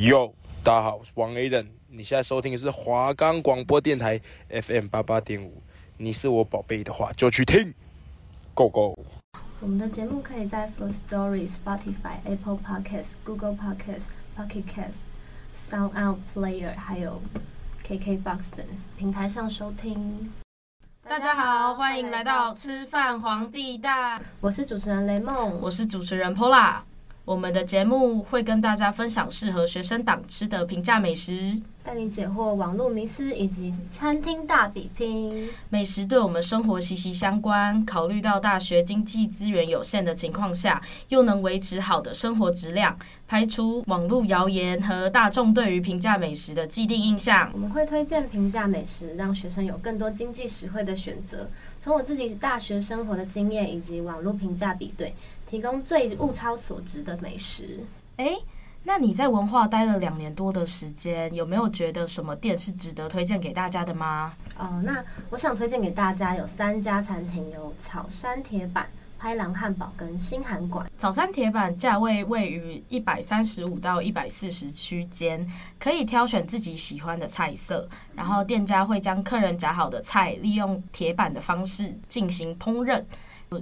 哟，大家好，我是王 Aden，你现在收听的是华冈广播电台 FM 八八点五。你是我宝贝的话，就去听，Go Go。我们的节目可以在 Firstory、Spotify、Apple Podcasts、Google Podcasts、Pocket Casts、Sound Out Player，还有 KKBox 等平台上收听。大家好，欢迎来到吃饭皇帝大。我是主持人雷梦，我是主持人 Pola。我们的节目会跟大家分享适合学生党吃的平价美食，带你解惑网络迷思以及餐厅大比拼。美食对我们生活息息相关，考虑到大学经济资源有限的情况下，又能维持好的生活质量，排除网络谣言和大众对于平价美食的既定印象。我们会推荐平价美食，让学生有更多经济实惠的选择。从我自己大学生活的经验以及网络评价比对。提供最物超所值的美食。诶，那你在文化待了两年多的时间，有没有觉得什么店是值得推荐给大家的吗？哦，那我想推荐给大家有三家餐厅，有草山铁板、开朗汉堡跟新韩馆。早餐铁板价位位于一百三十五到一百四十区间，可以挑选自己喜欢的菜色，然后店家会将客人夹好的菜利用铁板的方式进行烹饪。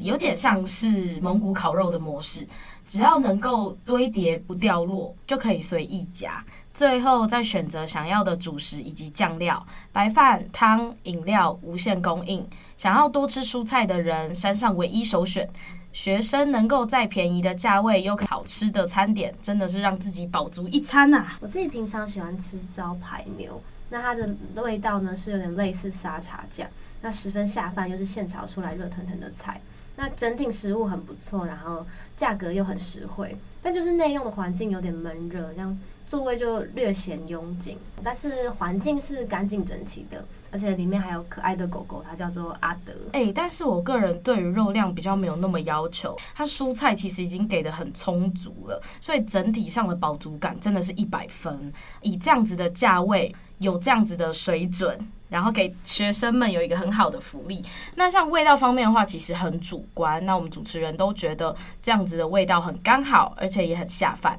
有点像是蒙古烤肉的模式，只要能够堆叠不掉落，就可以随意夹。最后再选择想要的主食以及酱料，白饭、汤、饮料无限供应。想要多吃蔬菜的人，山上唯一首选。学生能够在便宜的价位又好吃的餐点，真的是让自己饱足一餐呐、啊。我自己平常喜欢吃招牌牛，那它的味道呢是有点类似沙茶酱，那十分下饭，又是现炒出来热腾腾的菜。那整体食物很不错，然后价格又很实惠，但就是内用的环境有点闷热，这样座位就略显拥挤。但是环境是干净整齐的，而且里面还有可爱的狗狗，它叫做阿德。哎、但是我个人对于肉量比较没有那么要求，它蔬菜其实已经给得很充足了，所以整体上的饱足感真的是一百分。以这样子的价位，有这样子的水准。然后给学生们有一个很好的福利。那像味道方面的话，其实很主观。那我们主持人都觉得这样子的味道很刚好，而且也很下饭。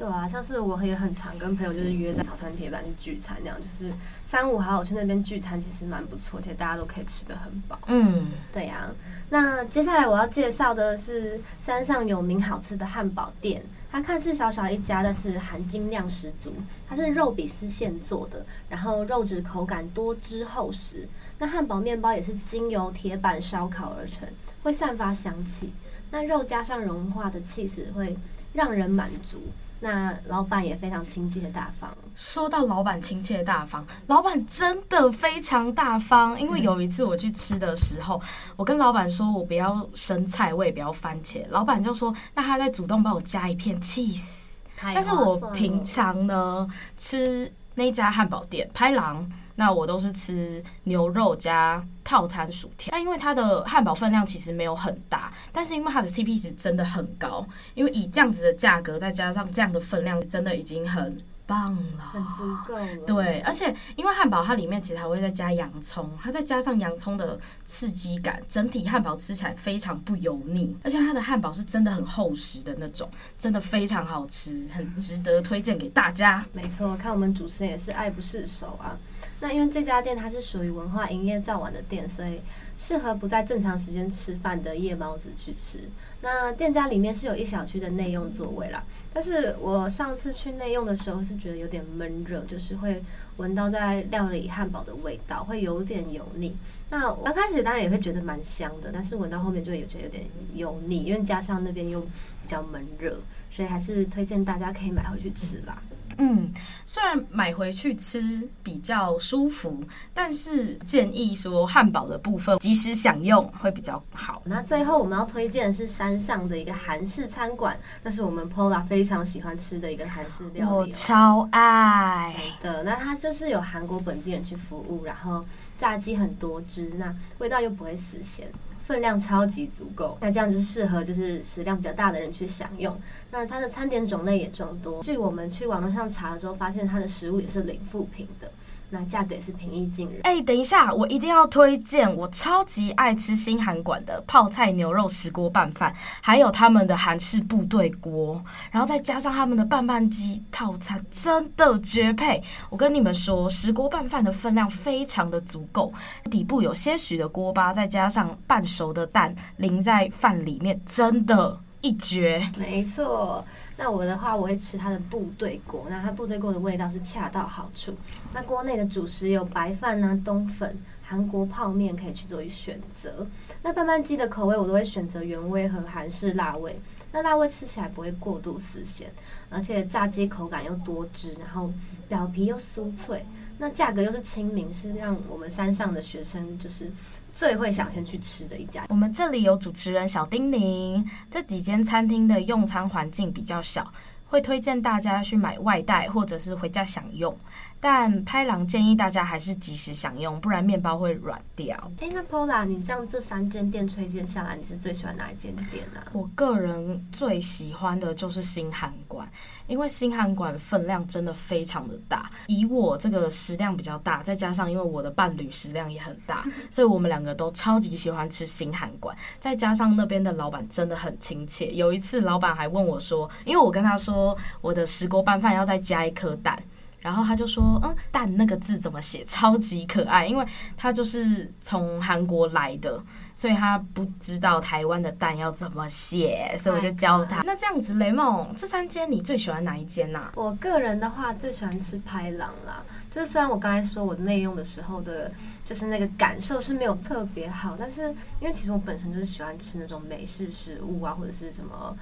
对啊，像是我也很常跟朋友就是约在早餐铁板去聚餐，那样就是三五好友去那边聚餐，其实蛮不错，而且大家都可以吃得很饱。嗯，对呀、啊。那接下来我要介绍的是山上有名好吃的汉堡店。它看似小小一家，但是含金量十足。它是肉比丝现做的，然后肉质口感多汁厚实。那汉堡面包也是经由铁板烧烤而成，会散发香气。那肉加上融化的起司会让人满足。那老板也非常亲切大方。说到老板亲切大方，老板真的非常大方。因为有一次我去吃的时候，我跟老板说我不要生菜，我也不要番茄，老板就说那他再主动帮我加一片 cheese。但是我平常呢吃那家汉堡店拍狼。那我都是吃牛肉加套餐薯条，那因为它的汉堡分量其实没有很大，但是因为它的 CP 值真的很高，因为以这样子的价格再加上这样的分量，真的已经很棒了，很足够了。对，而且因为汉堡它里面其实还会再加洋葱，它再加上洋葱的刺激感，整体汉堡吃起来非常不油腻，而且它的汉堡是真的很厚实的那种，真的非常好吃，很值得推荐给大家。没错，看我们主持人也是爱不释手啊。那因为这家店它是属于文化营业早晚的店，所以适合不在正常时间吃饭的夜猫子去吃。那店家里面是有一小区的内用座位啦，但是我上次去内用的时候是觉得有点闷热，就是会闻到在料理汉堡的味道，会有点油腻。那刚开始当然也会觉得蛮香的，但是闻到后面就会有觉得有点油腻，因为加上那边又比较闷热，所以还是推荐大家可以买回去吃啦。嗯，虽然买回去吃比较舒服，但是建议说汉堡的部分及时享用会比较好。那最后我们要推荐的是山上的一个韩式餐馆，那是我们 Pola 非常喜欢吃的一个韩式料理，我超爱的。那它就是有韩国本地人去服务，然后炸鸡很多汁，那味道又不会死咸。分量超级足够，那这样就适合就是食量比较大的人去享用。那它的餐点种类也众多，据我们去网络上查了之后，发现它的食物也是零负评的。那价格也是平易近人。哎，等一下，我一定要推荐，我超级爱吃新韩馆的泡菜牛肉石锅拌饭，还有他们的韩式部队锅，然后再加上他们的拌饭鸡套餐，真的绝配。我跟你们说，石锅拌饭的分量非常的足够，底部有些许的锅巴，再加上半熟的蛋淋在饭里面，真的，一绝。没错。那我的话，我会吃它的部队锅。那它部队锅的味道是恰到好处。那锅内的主食有白饭啊、冬粉、韩国泡面，可以去做一选择。那拌饭鸡的口味，我都会选择原味和韩式辣味。那辣味吃起来不会过度死咸，而且炸鸡口感又多汁，然后表皮又酥脆。那价格又是亲民，是让我们山上的学生就是。最会想先去吃的一家。我们这里有主持人小叮咛，这几间餐厅的用餐环境比较小，会推荐大家去买外带或者是回家享用。但拍郎建议大家还是及时享用，不然面包会软掉。哎、欸，那 Pola，你这样这三间店推荐下来，你是最喜欢哪一间店呢、啊？我个人最喜欢的就是新韩馆，因为新韩馆分量真的非常的大。以我这个食量比较大，再加上因为我的伴侣食量也很大，所以我们两个都超级喜欢吃新韩馆。再加上那边的老板真的很亲切，有一次老板还问我说，因为我跟他说我的石锅拌饭要再加一颗蛋。然后他就说：“嗯，蛋那个字怎么写？超级可爱，因为他就是从韩国来的，所以他不知道台湾的蛋要怎么写，所以我就教他。那这样子，雷梦，这三间你最喜欢哪一间呐？我个人的话，最喜欢吃拍郎啦。就是虽然我刚才说我内用的时候的，就是那个感受是没有特别好，但是因为其实我本身就是喜欢吃那种美式食物啊，或者是什么。”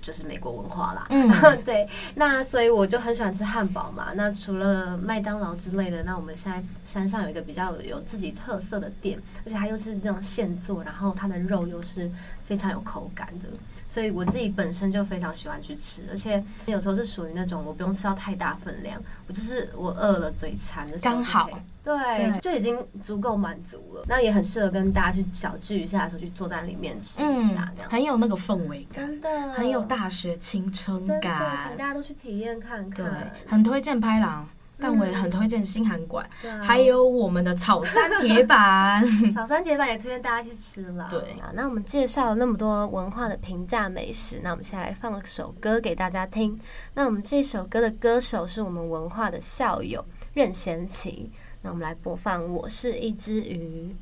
就是美国文化啦，嗯，对，那所以我就很喜欢吃汉堡嘛。那除了麦当劳之类的，那我们现在山上有一个比较有自己特色的店，而且它又是这种现做，然后它的肉又是非常有口感的。所以我自己本身就非常喜欢去吃，而且有时候是属于那种我不用吃到太大分量，我就是我饿了嘴馋的时候刚好，对，对，就已经足够满足了。那也很适合跟大家去小聚一下的时候去坐在里面吃一下，这样、嗯、很有那个氛围感，真的很有大学青春感，请大家都去体验看看。对，很推荐拍郎。但我也很推荐新韩馆，嗯，还有我们的草山铁板，草山铁板也推荐大家去吃了。对，那我们介绍了那么多文化的平价美食，那我们现在来放首歌给大家听。那我们这首歌的歌手是我们文化的校友任贤齐。那我们来播放《我是一只鱼》。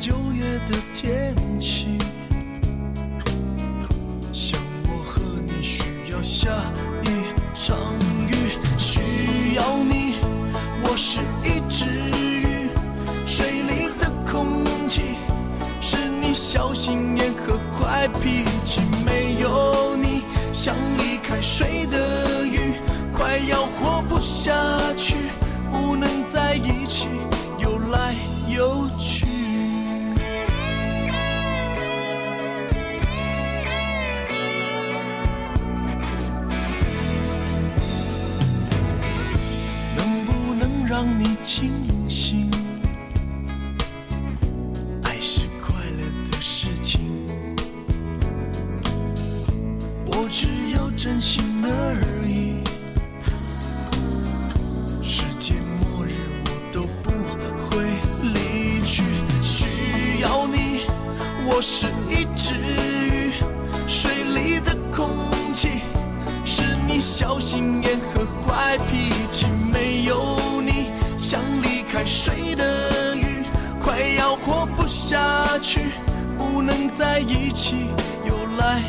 九月的天气，像我和你需要下一场雨，需要你。我是一只鱼，水里的空气，是你小心眼和坏脾气。我是一只鱼水里的空气是你小心眼和坏脾气没有你像离开水的鱼。快要活不下去不能在一起游来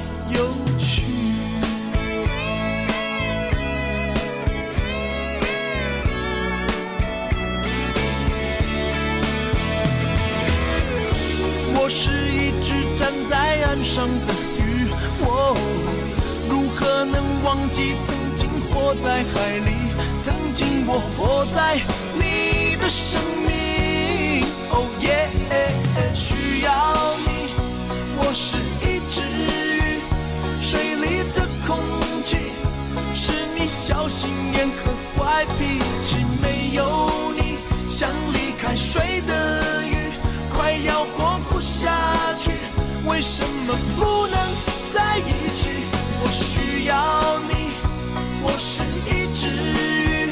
记曾经活在海里？曾经我活在你的生命，哦耶，需要你，我是一只鱼，水里的空气是你小心眼和坏脾气，没有你，像离开水的鱼，快要活不下去。为什么不能在一起？我需要，治愈，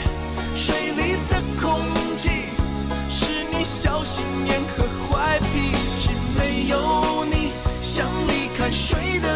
水里的空气是你小心眼和坏脾气。没有你，想离开水的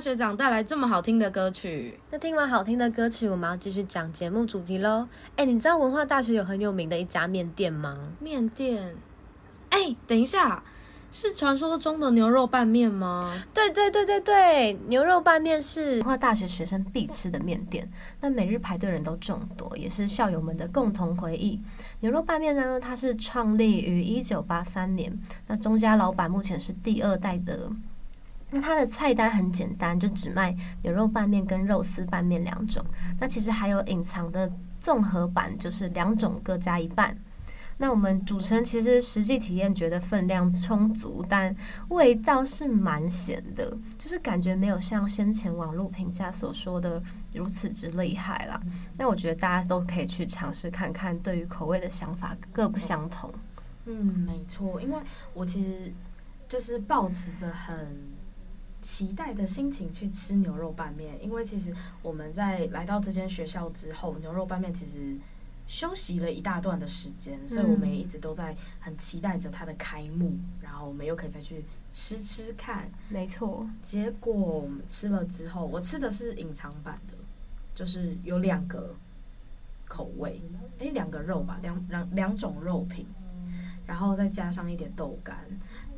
学长带来这么好听的歌曲。那听完好听的歌曲，我们要继续讲节目主题喽。哎，你知道文化大学有很有名的一家面店吗？面店？哎，等一下，是传说中的牛肉拌面吗？对对对对对，牛肉拌面是文化大学学生必吃的面店，那每日排队人都众多，也是校友们的共同回忆。牛肉拌面呢，它是创立于一九八三年，那钟家老板目前是第二代的。那它的菜单很简单，就只卖牛肉拌面跟肉丝拌面两种。那其实还有隐藏的综合版，就是两种各加一半。那我们主持人其实实际体验觉得分量充足，但味道是蛮咸的，就是感觉没有像先前网络评价所说的如此之厉害啦。那我觉得大家都可以去尝试看看，对于口味的想法各不相同。嗯，没错，因为我其实就是保持着很。期待的心情去吃牛肉拌面，因为其实我们在来到这间学校之后，牛肉拌面其实休息了一大段的时间，所以我们也一直都在很期待着它的开幕，然后我们又可以再去吃吃看。没错，结果我们吃了之后，我吃的是隐藏版的，就是有两个口味，诶，两个肉吧，两两两种肉品，然后再加上一点豆干。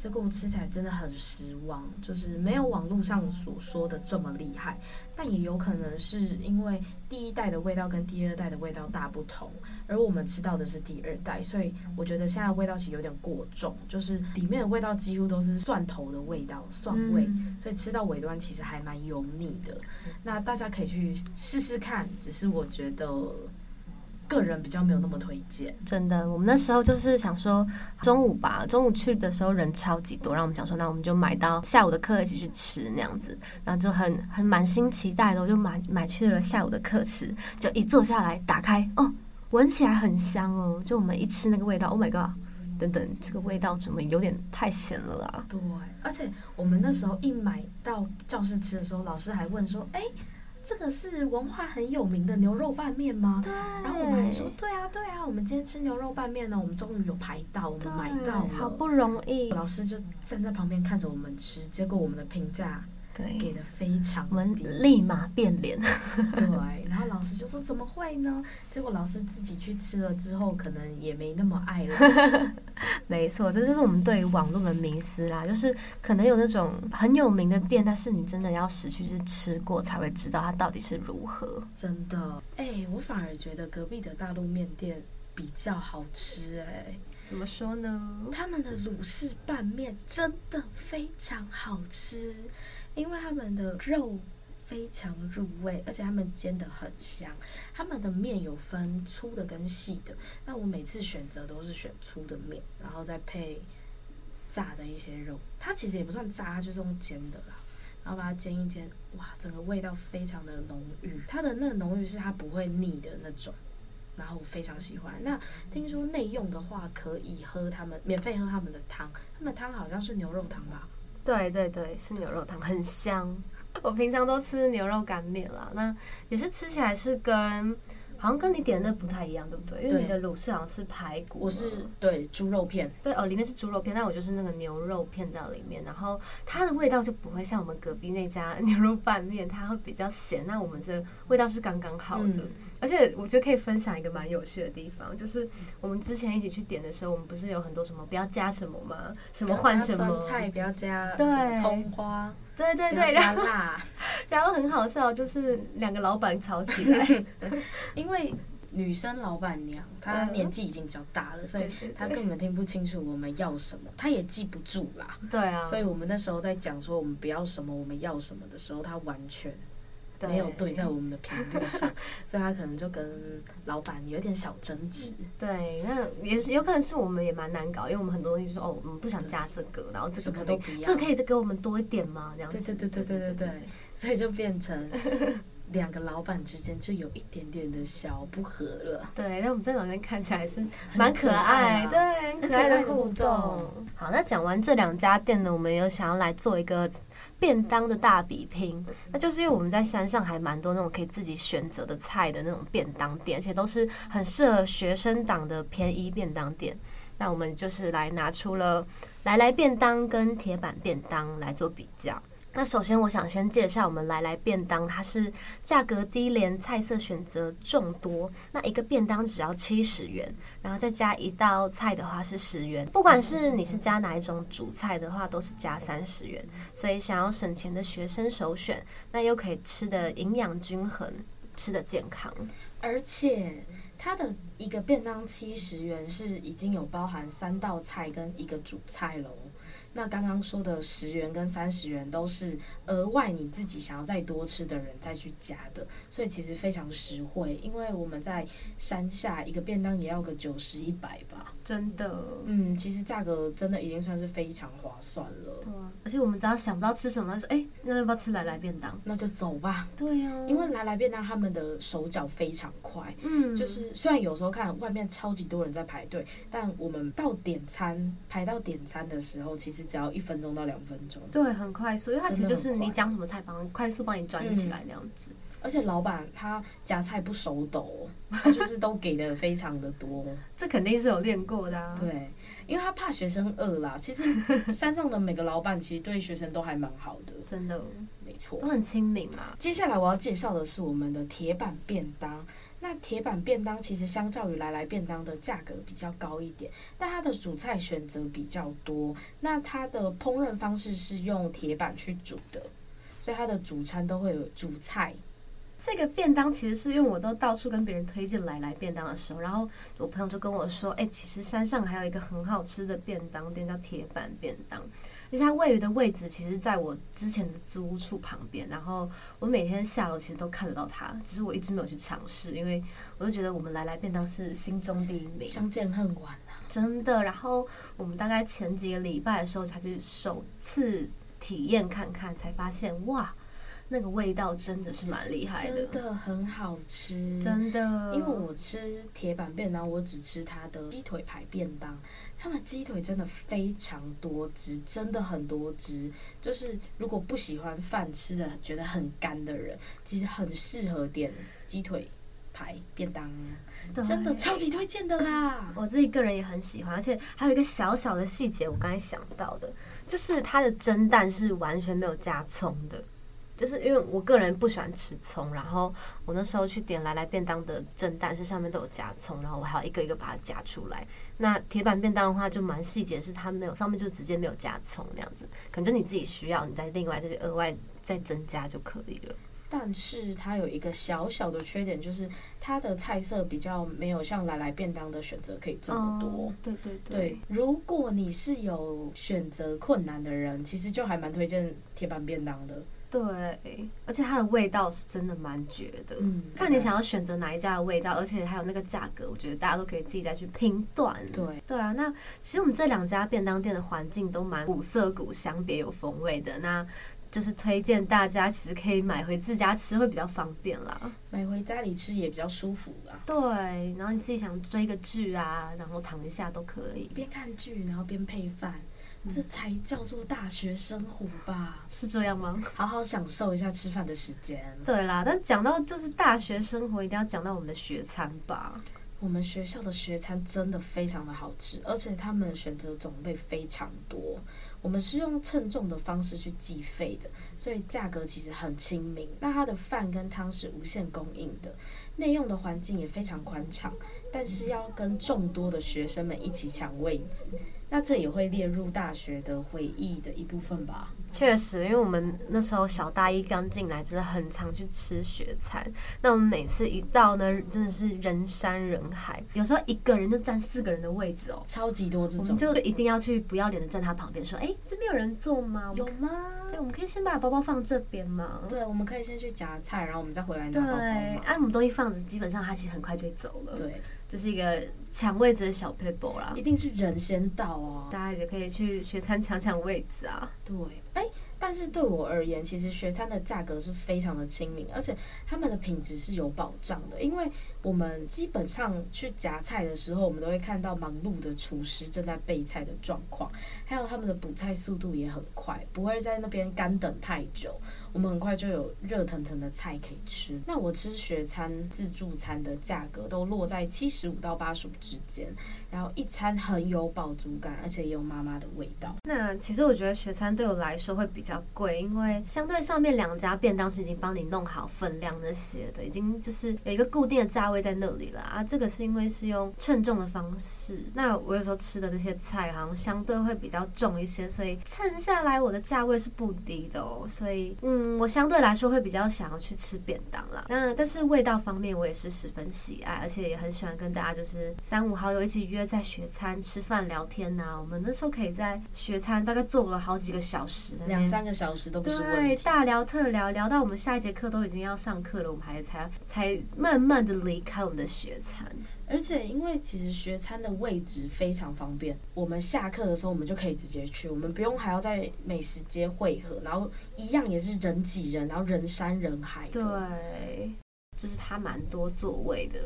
结果我吃起来真的很失望，就是没有网络上所说的这么厉害，但也有可能是因为第一代的味道跟第二代的味道大不同，而我们吃到的是第二代，所以我觉得现在味道其实有点过重，就是里面的味道几乎都是蒜头的味道，蒜味，所以吃到尾端其实还蛮油腻的。那大家可以去试试看，只是我觉得。个人比较没有那么推荐，真的。我们那时候就是想说中午吧，中午去的时候人超级多，然后我们想说，那我们就买到下午的课一起去吃那样子，然后就很很满心期待的，我就买买去了下午的课吃，就一坐下来打开哦，闻起来很香哦，就我们一吃那个味道，Oh my god，等等，这个味道怎么有点太咸了啦？对，而且我们那时候一买到教室吃的时候，老师还问说，哎。这个是文化很有名的牛肉拌面吗？对。然后我们还说，对啊，对啊，我们今天吃牛肉拌面呢，我们终于有排到，我们买到了，好不容易。老师就站在旁边看着我们吃，结果我们的评价。对，给的非常低，我们立马变脸。对，然后老师就说：“怎么会呢？”结果老师自己去吃了之后，可能也没那么爱了。没错，这就是我们对于网络的迷思啦。就是可能有那种很有名的店，但是你真的要实去是吃过才会知道它到底是如何。真的，哎、欸，我反而觉得隔壁的大陆面店比较好吃、欸。哎，怎么说呢？他们的卤式拌面真的非常好吃。因为他们的肉非常入味，而且他们煎的很香。他们的面有分粗的跟细的，那我每次选择都是选粗的面，然后再配炸的一些肉。它其实也不算炸，它就是用煎的啦。然后把它煎一煎，哇，整个味道非常的浓郁。它的那个浓郁是它不会腻的那种，然后我非常喜欢。那听说内用的话可以喝他们免费喝他们的汤，他们汤好像是牛肉汤吧？对对对，是牛肉汤，很香。我平常都吃牛肉干面啦，那也是吃起来是跟。好像跟你点的那不太一样，对不对？因为你的卤是好像是排骨，我是对猪肉片。对哦，里面是猪肉片，但我就是那个牛肉片在里面，然后它的味道就不会像我们隔壁那家牛肉拌面，它会比较咸。那我们这味道是刚刚好的，嗯、而且我觉得可以分享一个蛮有趣的地方，就是我们之前一起去点的时候，我们不是有很多什么不要加什么吗？什么换什么菜不要加，对，葱花。对对对，然后 然后很好笑，就是两个老板吵起来，因为女生老板娘她年纪已经比较大了，所以她根本听不清楚我们要什么，她也记不住啦。对啊，所以我们那时候在讲说我们不要什么，我们要什么的时候，她完全。没有对在我们的频率上，所以他可能就跟老板有点小争执。对，那也是有可能是我们也蛮难搞，因为我们很多东西说哦，我们不想加这个，然后这个可能这个可以再给我们多一点吗？这样子。对对对对对对对，所以就变成。两个老板之间就有一点点的小不和了。对，那我们在旁边看起来是蛮可爱，对，很可爱的互动。好，那讲完这两家店呢，我们有想要来做一个便当的大比拼。那就是因为我们在山上还蛮多那种可以自己选择的菜的那种便当店，而且都是很适合学生党的便宜便当店。那我们就是来拿出了来来便当跟铁板便当来做比较。那首先，我想先介绍我们来来便当，它是价格低廉，菜色选择众多。那一个便当只要七十元，然后再加一道菜的话是十元。不管是你是加哪一种主菜的话，都是加三十元。所以想要省钱的学生首选，那又可以吃得营养均衡，吃得健康。而且它的一个便当七十元是已经有包含三道菜跟一个主菜喽。那刚刚说的十元跟三十元都是额外你自己想要再多吃的人再去加的，所以其实非常实惠。因为我们在山下一个便当也要个九十一百，真的，嗯，其实价格真的已经算是非常划算了。对啊，而且我们只要想不到吃什么，说哎，那要不要吃来来便当？那就走吧。对呀、啊，因为来来便当他们的手脚非常快，嗯，就是虽然有时候看外面超级多人在排队，但我们到点餐排到点餐的时候，其实。只要一分钟到两分钟，对，很快速，因为它其实就是你讲什么菜，帮快速帮你转起来那样子。嗯、而且老板他夹菜不手抖，他就是都给的非常的多。这肯定是有练过的啊。对，因为他怕学生饿啦。其实 山上的每个老板其实对学生都还蛮好的，真的，没错，都很亲民嘛。接下来我要介绍的是我们的铁板便当。那铁板便当其实相较于来来便当的价格比较高一点，但它的主菜选择比较多。那它的烹饪方式是用铁板去煮的，所以它的主餐都会有主菜。这个便当其实是因为我都到处跟别人推荐来来便当的时候，然后我朋友就跟我说：“哎，其实山上还有一个很好吃的便当店叫铁板便当。”其实它位于的位置，其实在我之前的租屋处旁边。然后我每天下楼其实都看得到它，只是我一直没有去尝试，因为我就觉得我们来来便当是心中第一名。相见恨晚啊，真的。然后我们大概前几个礼拜的时候才去首次体验看看，才发现哇，那个味道真的是蛮厉害的，真的很好吃，真的。因为我吃铁板便当，我只吃它的鸡腿排便当。他们鸡腿真的非常多汁，真的很多汁。就是如果不喜欢饭吃的觉得很干的人，其实很适合点鸡腿排便当，真的超级推荐的啦！我自己个人也很喜欢，而且还有一个小小的细节，我刚才想到的，就是它的蒸蛋是完全没有加葱的。就是因为我个人不喜欢吃葱，然后我那时候去点来来便当的蒸蛋是上面都有加葱，然后我还要一个一个把它夹出来。那铁板便当的话就蛮细节，是它没有上面就直接没有加葱那样子，可能就你自己需要，你再另外再去额外再增加就可以了。但是它有一个小小的缺点，就是它的菜色比较没有像来来便当的选择可以这么多。对对，对，如果你是有选择困难的人，其实就还蛮推荐铁板便当的。对，而且它的味道是真的蛮绝的。嗯，看你想要选择哪一家的味道，而且还有那个价格，我觉得大家都可以自己再去评断。对，对啊。那其实我们这两家便当店的环境都蛮古色古香、别有风味的。那就是推荐大家，其实可以买回自家吃会比较方便啦，买回家里吃也比较舒服啦。对，然后你自己想追个剧啊，然后躺一下都可以，边看剧然后边配饭，嗯，这才叫做大学生活吧？是这样吗？好好享受一下吃饭的时间。对啦，但讲到就是大学生活，一定要讲到我们的学餐吧。我们学校的学餐真的非常的好吃，而且他们选择种类非常多。我们是用称重的方式去计费的，所以价格其实很亲民。那它的饭跟汤是无限供应的，内用的环境也非常宽敞，但是要跟众多的学生们一起抢位子。那这也会列入大学的回忆的一部分吧？确实，因为我们那时候小大一刚进来，真的很常去吃学餐。那我们每次一到呢，真的是人山人海，有时候一个人就占四个人的位置哦，超级多这种。我们就一定要去不要脸的站他旁边说：“哎，这边有人坐吗？有吗？对，我们可以先把包包放这边吗？对，我们可以先去夹菜，然后我们再回来拿包包。对，哎，我们东西放着，基本上他其实很快就会走了。对。这是一个抢位置的小撇步啦，一定是人先到啊，大家也可以去学餐抢抢位子啊。对，哎，但是对我而言，其实学餐的价格是非常的亲民，而且他们的品质是有保障的，因为我们基本上去夹菜的时候，我们都会看到忙碌的厨师正在备菜的状况，还有他们的补菜速度也很快，不会在那边干等太久。我们很快就有热腾腾的菜可以吃。那我吃学餐自助餐的价格都落在七十五到八十五之间，然后一餐很有饱足感，而且也有妈妈的味道。那其实我觉得学餐对我来说会比较贵，因为相对上面两家便当是已经帮你弄好分量那些的，已经就是有一个固定的价位在那里了啊。这个是因为是用称重的方式。那我有时候吃的那些菜好像相对会比较重一些，所以称下来我的价位是不低的哦。所以嗯。嗯，我相对来说会比较想要去吃便当啦。那但是味道方面，我也是十分喜爱，而且也很喜欢跟大家就是三五好友一起约在学餐吃饭聊天呐、啊。我们那时候可以在学餐大概坐了好几个小时，两三个小时都不是问题。对，大聊特聊，聊到我们下一节课都已经要上课了，我们还才才慢慢的离开我们的学餐。而且，因为其实学餐的位置非常方便，我们下课的时候我们就可以直接去，我们不用还要在美食街汇合，然后一样也是人挤人，然后人山人海。对，就是它蛮多座位的，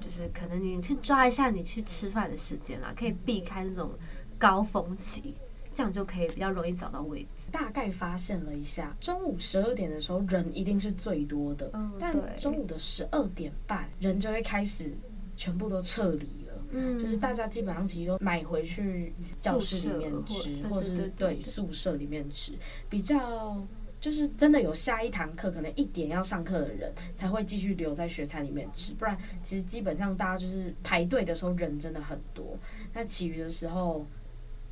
就是可能你去抓一下你去吃饭的时间啦，可以避开那种高峰期，这样就可以比较容易找到位置。大概发现了一下，中午十二点的时候人一定是最多的，嗯，但中午的十二点半人就会开始。全部都撤离了，嗯，就是大家基本上其实都买回去教室里面吃，或，者是对。宿舍里面吃，比较就是真的有下一堂课，可能一点要上课的人才会继续留在学餐里面吃，不然其实基本上大家就是排队的时候人真的很多，那其余的时候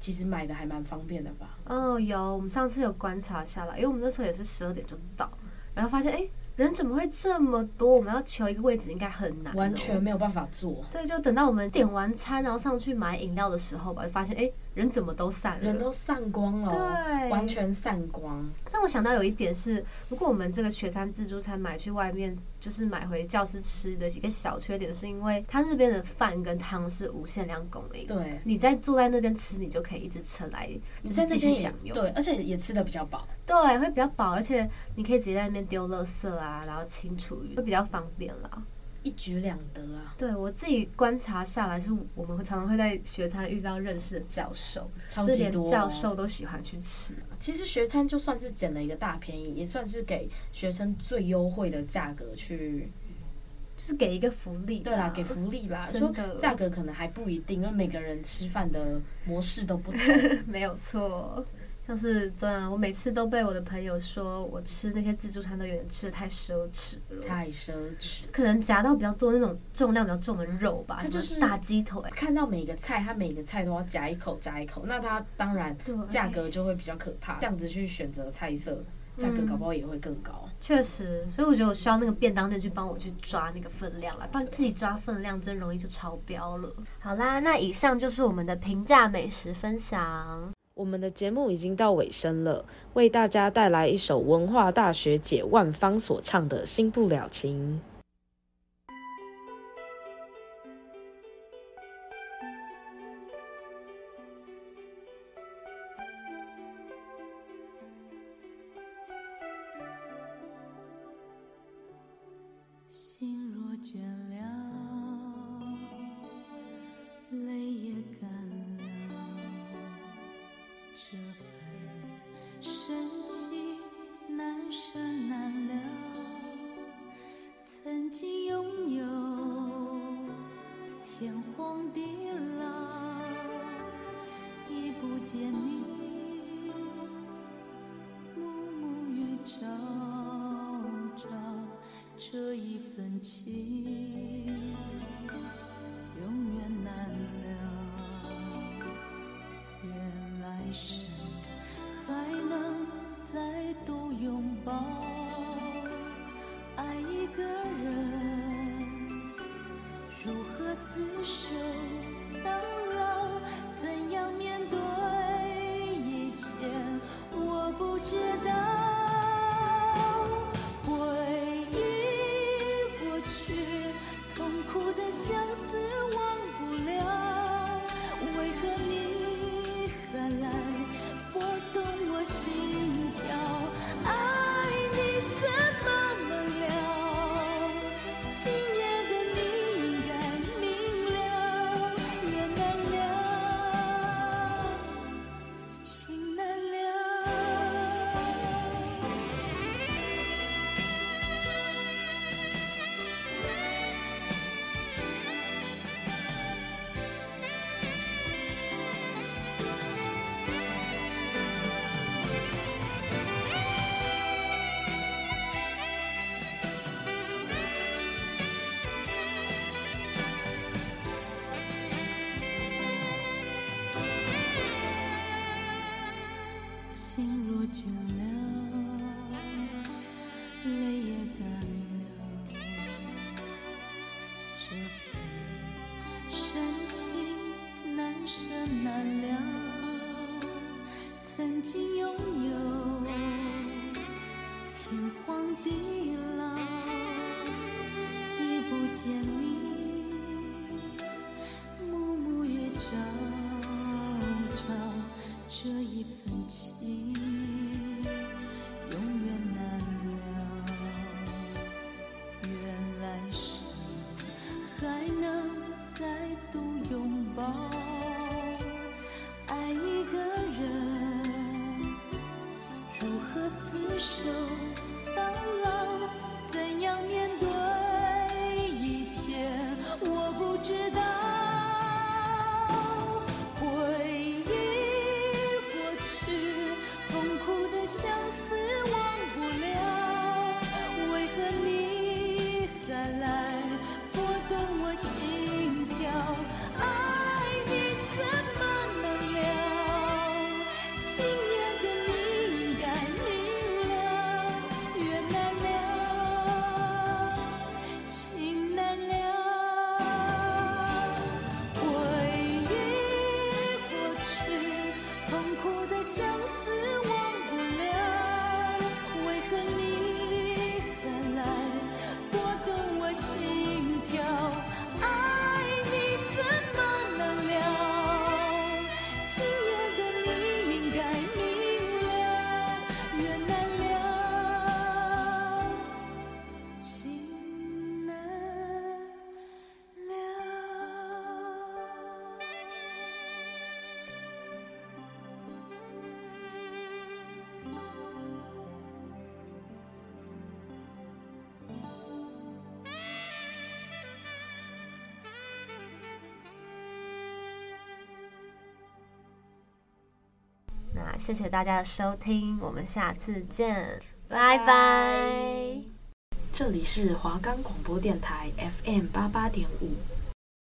其实买的还蛮方便的吧？哦，有，我们上次有观察下来，因为我们那时候也是十二点就到，然后发现哎。欸人怎么会这么多？我们要求一个位置应该很难，完全没有办法坐。对，就等到我们点完餐，然后上去买饮料的时候吧，就发现哎。人怎么都散了，人都散光了，对，完全散光。那我想到有一点是，如果我们这个学餐自助餐买去外面，就是买回教室吃的几个小缺点，是因为他那边的饭跟汤是无限量供应。对，你在坐在那边吃，你就可以一直吃来，就是继续享用。对，而且也吃的比较饱。对，会比较饱，而且你可以直接在那边丢垃圾啊，然后清厨余，会比较方便啦。一举两得啊！对，我自己观察下来，是我们常常会在学餐遇到认识的教授，超级多，教授都喜欢去吃。其实学餐就算是捡了一个大便宜，也算是给学生最优惠的价格去，就是给一个福利。对啦，给福利啦。说价格可能还不一定，因为每个人吃饭的模式都不同。没有错。像是对啊，我每次都被我的朋友说我吃那些自助餐都有点吃的太奢侈了，太奢侈。可能夹到比较多那种重量比较重的肉吧，它就是大鸡腿。看到每个菜，它每个菜都要夹一口夹一口，那它当然价格就会比较可怕。这样子去选择菜色价格搞不好也会更高。确实，所以我觉得我需要那个便当店去帮我去抓那个分量来，不然自己抓分量真容易就超标了。好啦，那以上就是我们的平价美食分享。我们的节目已经到尾声了，为大家带来一首文化大学姐万芳所唱的《新不了情》。一生还能再度拥抱爱一个人如何厮守？到老怎样面对一切我不知道。谢谢大家的收听，我们下次见，拜拜。这里是华冈广播电台 FM 八八点五。